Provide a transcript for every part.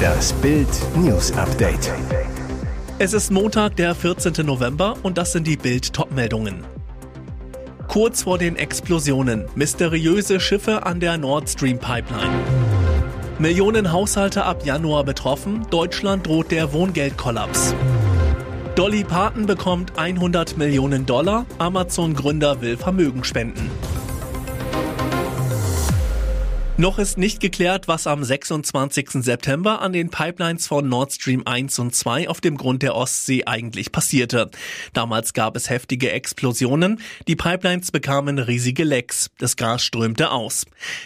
Das Bild News Update. Es ist Montag, der 14. November und das sind die Bild Topmeldungen. Kurz vor den Explosionen mysteriöse Schiffe an der Nord Stream Pipeline. Millionen Haushalte ab Januar betroffen, Deutschland droht der Wohngeldkollaps. Dolly Parton bekommt 100 Millionen Dollar, Amazon-Gründer will Vermögen spenden. Noch ist nicht geklärt, was am 26. September an den Pipelines von Nord Stream 1 und 2 auf dem Grund der Ostsee eigentlich passierte. Damals gab es heftige Explosionen, die Pipelines bekamen riesige Lecks, das Gas strömte aus.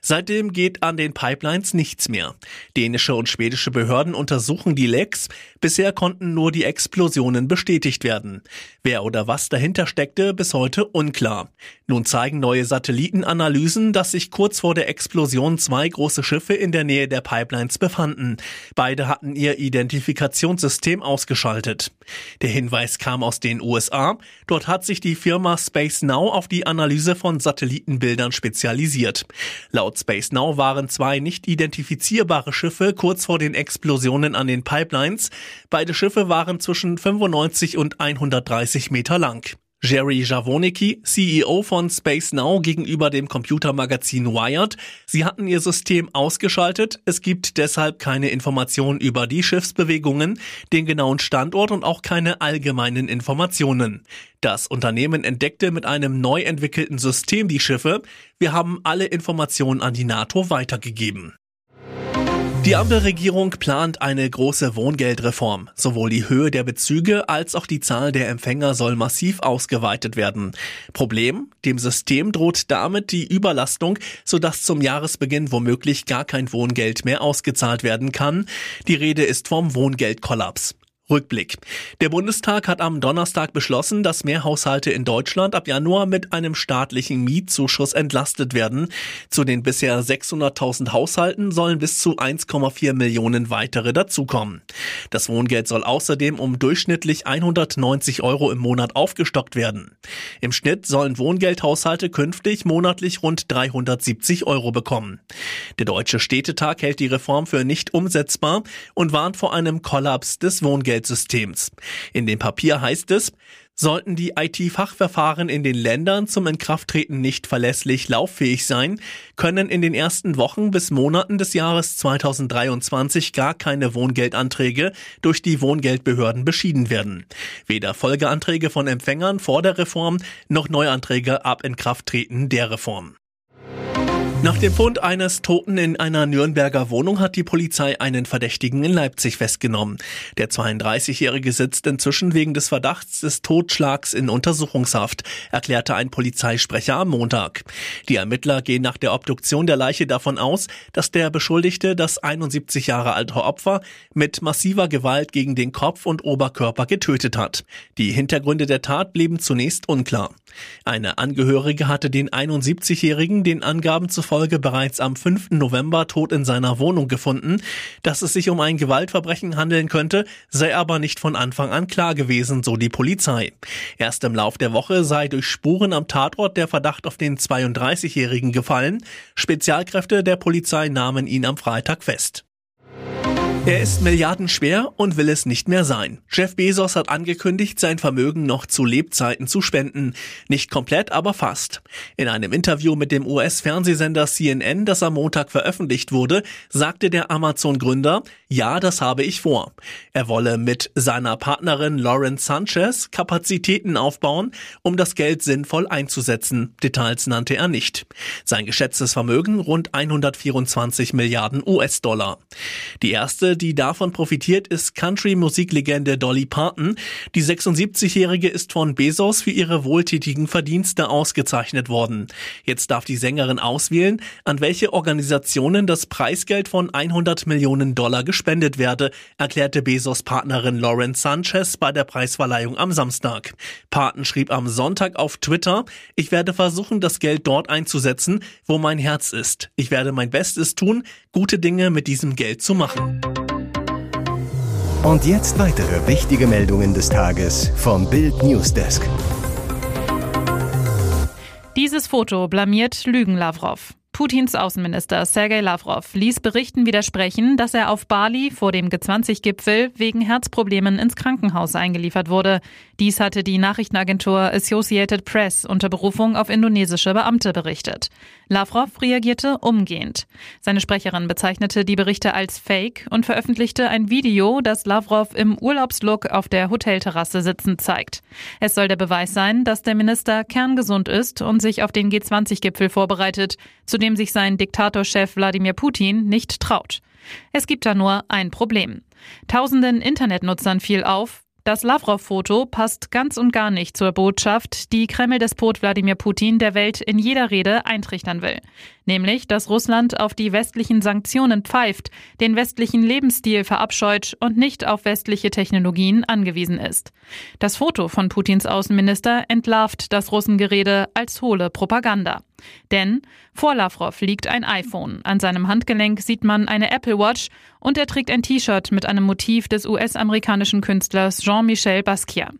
Seitdem geht an den Pipelines nichts mehr. Dänische und schwedische Behörden untersuchen die Lecks, bisher konnten nur die Explosionen bestätigt werden. Wer oder was dahinter steckte, bis heute unklar. Nun zeigen neue Satellitenanalysen, dass sich kurz vor der Explosion zwei große Schiffe in der Nähe der Pipelines befanden. Beide hatten ihr Identifikationssystem ausgeschaltet. Der Hinweis kam aus den USA. Dort hat sich die Firma Space Now auf die Analyse von Satellitenbildern spezialisiert. Laut Space Now waren zwei nicht identifizierbare Schiffe kurz vor den Explosionen an den Pipelines. Beide Schiffe waren zwischen 95 und 130 Meter lang. Jerry Javonicki, CEO von Space Now gegenüber dem Computermagazin Wired. Sie hatten ihr System ausgeschaltet. Es gibt deshalb keine Informationen über die Schiffsbewegungen, den genauen Standort und auch keine allgemeinen Informationen. Das Unternehmen entdeckte mit einem neu entwickelten System die Schiffe. Wir haben alle Informationen an die NATO weitergegeben. Die Ampelregierung plant eine große Wohngeldreform. Sowohl die Höhe der Bezüge als auch die Zahl der Empfänger soll massiv ausgeweitet werden. Problem? Dem System droht damit die Überlastung, sodass zum Jahresbeginn womöglich gar kein Wohngeld mehr ausgezahlt werden kann. Die Rede ist vom Wohngeldkollaps. Rückblick. Der Bundestag hat am Donnerstag beschlossen, dass mehr Haushalte in Deutschland ab Januar mit einem staatlichen Mietzuschuss entlastet werden. Zu den bisher 600.000 Haushalten sollen bis zu 1,4 Millionen weitere dazukommen. Das Wohngeld soll außerdem um durchschnittlich 190 Euro im Monat aufgestockt werden. Im Schnitt sollen Wohngeldhaushalte künftig monatlich rund 370 Euro bekommen. Der Deutsche Städtetag hält die Reform für nicht umsetzbar und warnt vor einem Kollaps des Wohngelds Bußgeldsystems. In dem Papier heißt es, Sollten die IT-Fachverfahren in den Ländern zum Inkrafttreten nicht verlässlich lauffähig sein, können in den ersten Wochen bis Monaten des Jahres 2023 gar keine Wohngeldanträge durch die Wohngeldbehörden beschieden werden. Weder Folgeanträge von Empfängern vor der Reform noch Neuanträge ab Inkrafttreten der Reform. Nach dem Fund eines Toten in einer Nürnberger Wohnung hat die Polizei einen Verdächtigen in Leipzig festgenommen. Der 32-Jährige sitzt inzwischen wegen des Verdachts des Totschlags in Untersuchungshaft, erklärte ein Polizeisprecher am Montag. Die Ermittler gehen nach der Obduktion der Leiche davon aus, dass der Beschuldigte das 71 Jahre alte Opfer mit massiver Gewalt gegen den Kopf und Oberkörper getötet hat. Die Hintergründe der Tat blieben zunächst unklar. Eine Angehörige hatte den 71-Jährigen den Angaben zufolge zufolge bereits am 5. November tot in seiner Wohnung gefunden. Dass es sich um ein Gewaltverbrechen handeln könnte, sei aber nicht von Anfang an klar gewesen, so die Polizei. Erst im Lauf der Woche sei durch Spuren am Tatort der Verdacht auf den 32-Jährigen gefallen. Spezialkräfte der Polizei nahmen ihn am Freitag fest. Er ist milliardenschwer und will es nicht mehr sein. Jeff Bezos hat angekündigt, sein Vermögen noch zu Lebzeiten zu spenden. Nicht komplett, aber fast. In einem Interview mit dem US-Fernsehsender CNN, das am Montag veröffentlicht wurde, sagte der Amazon-Gründer, ja, das habe ich vor. Er wolle mit seiner Partnerin Lauren Sanchez Kapazitäten aufbauen, um das Geld sinnvoll einzusetzen. Details nannte er nicht. Sein geschätztes Vermögen rund 124 Milliarden US-Dollar. Die erste die davon profitiert, ist Country-Musiklegende Dolly Parton. Die 76-Jährige ist von Bezos für ihre wohltätigen Verdienste ausgezeichnet worden. Jetzt darf die Sängerin auswählen, an welche Organisationen das Preisgeld von 100 Millionen Dollar gespendet werde, erklärte Bezos Partnerin Lauren Sanchez bei der Preisverleihung am Samstag. Parton schrieb am Sonntag auf Twitter, ich werde versuchen, das Geld dort einzusetzen, wo mein Herz ist. Ich werde mein Bestes tun, gute Dinge mit diesem Geld zu machen. Und jetzt weitere wichtige Meldungen des Tages vom Bild Newsdesk. Dieses Foto blamiert Lügen Lavrov. Putins Außenminister Sergei Lavrov ließ Berichten widersprechen, dass er auf Bali vor dem G20-Gipfel wegen Herzproblemen ins Krankenhaus eingeliefert wurde. Dies hatte die Nachrichtenagentur Associated Press unter Berufung auf indonesische Beamte berichtet. Lavrov reagierte umgehend. Seine Sprecherin bezeichnete die Berichte als Fake und veröffentlichte ein Video, das Lavrov im Urlaubslook auf der Hotelterrasse sitzend zeigt. Es soll der Beweis sein, dass der Minister kerngesund ist und sich auf den G20-Gipfel vorbereitet, zu dem sich sein Diktatorchef Wladimir Putin nicht traut. Es gibt da nur ein Problem. Tausenden Internetnutzern fiel auf, das Lavrov-Foto passt ganz und gar nicht zur Botschaft, die Kreml-Despot Wladimir Putin der Welt in jeder Rede eintrichtern will. Nämlich, dass Russland auf die westlichen Sanktionen pfeift, den westlichen Lebensstil verabscheut und nicht auf westliche Technologien angewiesen ist. Das Foto von Putins Außenminister entlarvt das Russengerede als hohle Propaganda. Denn vor Lavrov liegt ein iPhone, an seinem Handgelenk sieht man eine Apple Watch und er trägt ein T-Shirt mit einem Motiv des US-amerikanischen Künstlers Jean-Michel Basquiat.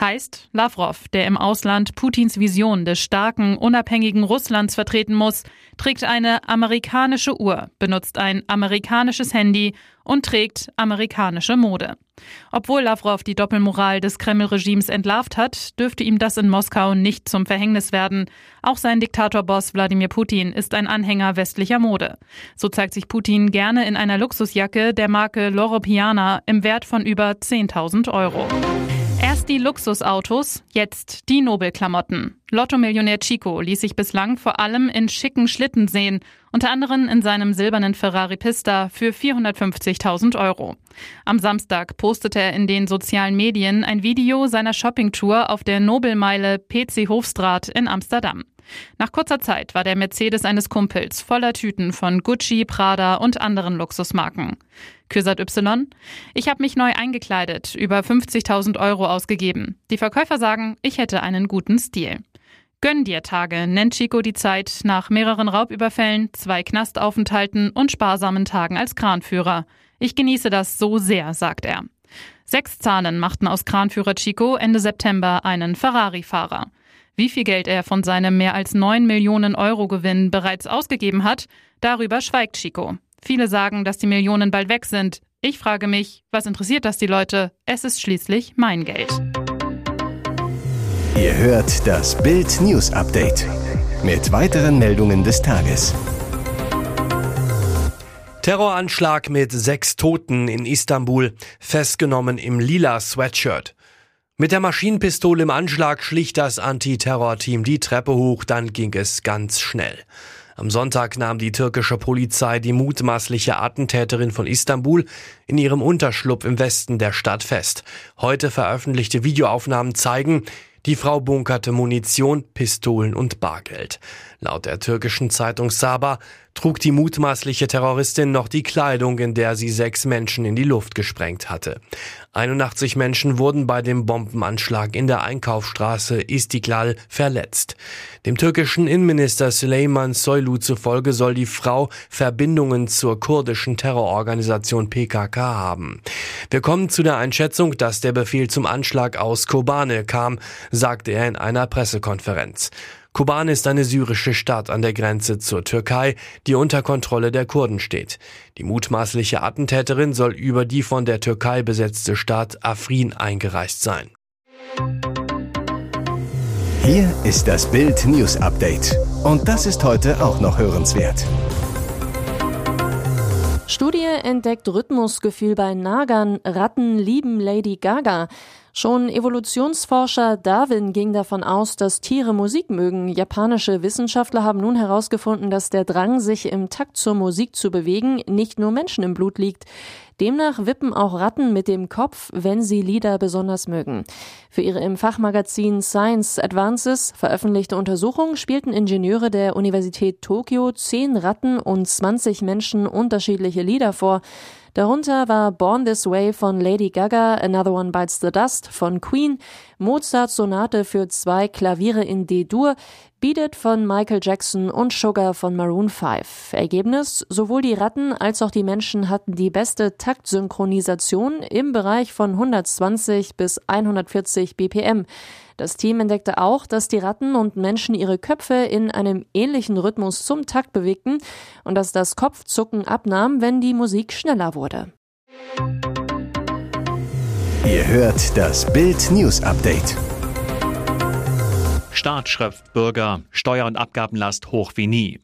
Heißt, Lavrov, der im Ausland Putins Vision des starken, unabhängigen Russlands vertreten muss, trägt eine amerikanische Uhr, benutzt ein amerikanisches Handy und trägt amerikanische Mode. Obwohl Lavrov die Doppelmoral des Kreml-Regimes entlarvt hat, dürfte ihm das in Moskau nicht zum Verhängnis werden. Auch sein Diktatorboss Wladimir Putin ist ein Anhänger westlicher Mode. So zeigt sich Putin gerne in einer Luxusjacke der Marke Loro Piana im Wert von über 10.000 Euro. Erst die Luxusautos, jetzt die Nobelklamotten. Lotto-Millionär Chico ließ sich bislang vor allem in schicken Schlitten sehen, unter anderem in seinem silbernen Ferrari Pista für 450.000 Euro. Am Samstag postete er in den sozialen Medien ein Video seiner Shoppingtour auf der Nobelmeile PC Hofstraat in Amsterdam. Nach kurzer Zeit war der Mercedes eines Kumpels voller Tüten von Gucci, Prada und anderen Luxusmarken. Kürsat Y. Ich habe mich neu eingekleidet, über 50.000 Euro ausgegeben. Die Verkäufer sagen, ich hätte einen guten Stil. Gönn dir Tage nennt Chico die Zeit nach mehreren Raubüberfällen, zwei Knastaufenthalten und sparsamen Tagen als Kranführer. Ich genieße das so sehr, sagt er. Sechs Zahlen machten aus Kranführer Chico Ende September einen Ferrari-Fahrer. Wie viel Geld er von seinem mehr als 9 Millionen Euro Gewinn bereits ausgegeben hat, darüber schweigt Chico. Viele sagen, dass die Millionen bald weg sind. Ich frage mich, was interessiert das die Leute? Es ist schließlich mein Geld. Ihr hört das Bild News Update mit weiteren Meldungen des Tages. Terroranschlag mit sechs Toten in Istanbul, festgenommen im lila Sweatshirt. Mit der Maschinenpistole im Anschlag schlich das Antiterrorteam die Treppe hoch, dann ging es ganz schnell. Am Sonntag nahm die türkische Polizei die mutmaßliche Attentäterin von Istanbul in ihrem Unterschlupf im Westen der Stadt fest. Heute veröffentlichte Videoaufnahmen zeigen, die Frau bunkerte Munition, Pistolen und Bargeld. Laut der türkischen Zeitung Saba trug die mutmaßliche Terroristin noch die Kleidung, in der sie sechs Menschen in die Luft gesprengt hatte. 81 Menschen wurden bei dem Bombenanschlag in der Einkaufsstraße Istiklal verletzt. Dem türkischen Innenminister Süleyman Soylu zufolge soll die Frau Verbindungen zur kurdischen Terrororganisation PKK haben. Wir kommen zu der Einschätzung, dass der Befehl zum Anschlag aus Kobane kam, sagte er in einer Pressekonferenz. Kobane ist eine syrische Stadt an der Grenze zur Türkei, die unter Kontrolle der Kurden steht. Die mutmaßliche Attentäterin soll über die von der Türkei besetzte Stadt Afrin eingereist sein. Hier ist das Bild News Update. Und das ist heute auch noch hörenswert. Studie entdeckt Rhythmusgefühl bei Nagern. Ratten lieben Lady Gaga. Schon Evolutionsforscher Darwin ging davon aus, dass Tiere Musik mögen. Japanische Wissenschaftler haben nun herausgefunden, dass der Drang, sich im Takt zur Musik zu bewegen, nicht nur Menschen im Blut liegt. Demnach wippen auch Ratten mit dem Kopf, wenn sie Lieder besonders mögen. Für ihre im Fachmagazin Science Advances veröffentlichte Untersuchung spielten Ingenieure der Universität Tokio zehn Ratten und 20 Menschen unterschiedliche Lieder vor. Darunter war Born This Way von Lady Gaga, Another One Bites the Dust von Queen, Mozarts Sonate für zwei Klaviere in D-Dur, Beat It von Michael Jackson und Sugar von Maroon 5. Ergebnis, sowohl die Ratten als auch die Menschen hatten die beste Taktsynchronisation im Bereich von 120 bis 140 BPM. Das Team entdeckte auch, dass die Ratten und Menschen ihre Köpfe in einem ähnlichen Rhythmus zum Takt bewegten und dass das Kopfzucken abnahm, wenn die Musik schneller wurde. Ihr hört das Bild News Update. Staat schröpft Bürger, Steuer- und Abgabenlast hoch wie nie.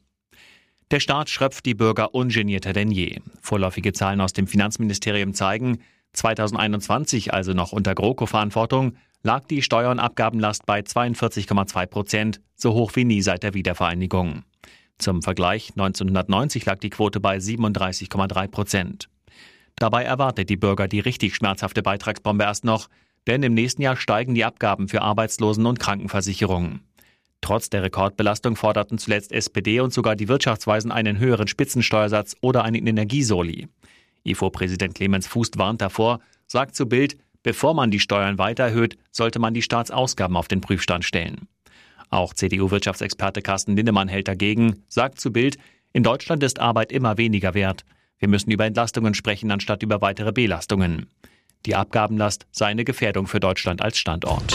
Der Staat schröpft die Bürger ungenierter denn je. Vorläufige Zahlen aus dem Finanzministerium zeigen, 2021, also noch unter GroKo-Verantwortung, lag die Steuer- und Abgabenlast bei 42,2 Prozent, so hoch wie nie seit der Wiedervereinigung. Zum Vergleich 1990 lag die Quote bei 37,3 Prozent. Dabei erwartet die Bürger die richtig schmerzhafte Beitragsbombe erst noch, denn im nächsten Jahr steigen die Abgaben für Arbeitslosen- und Krankenversicherungen. Trotz der Rekordbelastung forderten zuletzt SPD und sogar die Wirtschaftsweisen einen höheren Spitzensteuersatz oder einen Energiesoli. IFO-Präsident Clemens Fuß warnt davor, sagt zu Bild, bevor man die Steuern weiter erhöht, sollte man die Staatsausgaben auf den Prüfstand stellen. Auch CDU-Wirtschaftsexperte Carsten Lindemann hält dagegen, sagt zu Bild, in Deutschland ist Arbeit immer weniger wert. Wir müssen über Entlastungen sprechen, anstatt über weitere Belastungen. Die Abgabenlast sei eine Gefährdung für Deutschland als Standort.